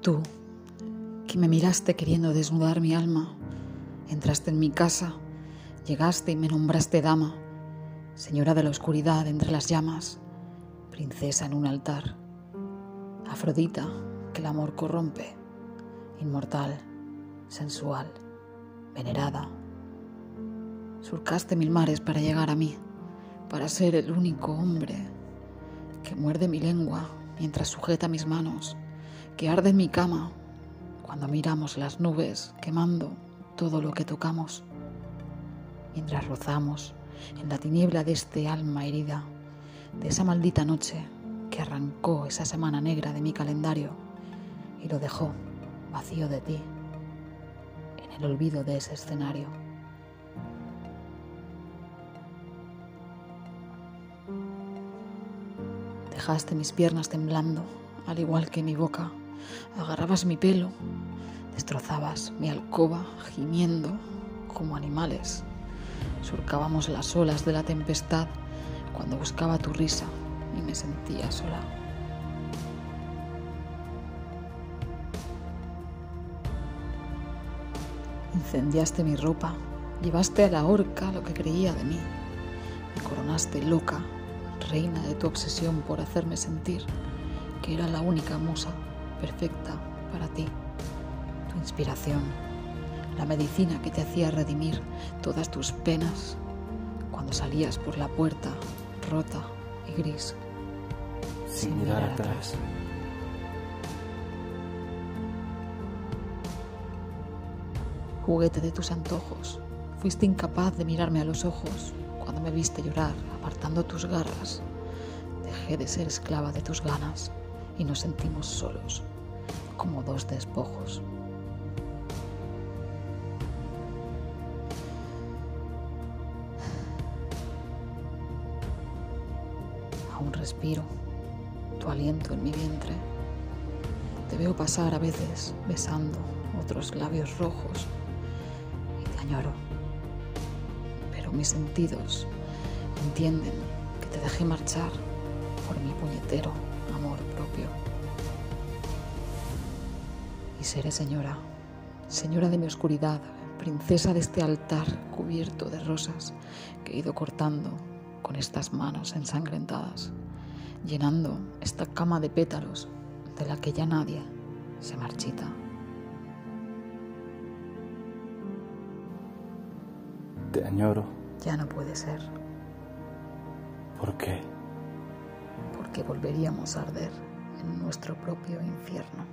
Tú, que me miraste queriendo desnudar mi alma, entraste en mi casa, llegaste y me nombraste dama, señora de la oscuridad entre las llamas, princesa en un altar, Afrodita que el amor corrompe, inmortal, sensual, venerada. Surcaste mil mares para llegar a mí, para ser el único hombre que muerde mi lengua mientras sujeta mis manos, que arde en mi cama cuando miramos las nubes quemando todo lo que tocamos, mientras rozamos en la tiniebla de este alma herida, de esa maldita noche que arrancó esa semana negra de mi calendario y lo dejó vacío de ti, en el olvido de ese escenario. Dejaste mis piernas temblando, al igual que mi boca. Agarrabas mi pelo, destrozabas mi alcoba, gimiendo como animales. Surcábamos las olas de la tempestad cuando buscaba tu risa y me sentía sola. Incendiaste mi ropa, llevaste a la horca lo que creía de mí, me coronaste loca reina de tu obsesión por hacerme sentir que era la única musa perfecta para ti, tu inspiración, la medicina que te hacía redimir todas tus penas cuando salías por la puerta rota y gris, sin, mirar atrás. Juguete de tus antojos, fuiste incapaz de mirarme a los ojos cuando me viste llorar apartando tus garras. Dejé de ser esclava de tus ganas y nos sentimos solos, como dos despojos. Aún respiro tu aliento en mi vientre. Te veo pasar a veces besando otros labios rojos y te añoro. Pero mis sentidos entienden que te dejé marchar por mi puñetero Y seré señora, señora de mi oscuridad, princesa de este altar cubierto de rosas que he ido cortando con estas manos ensangrentadas, llenando esta cama de pétalos de la que ya nadie se marchita. Te añoro. Ya no puede ser. ¿Por qué? Porque volveríamos a arder en nuestro propio infierno.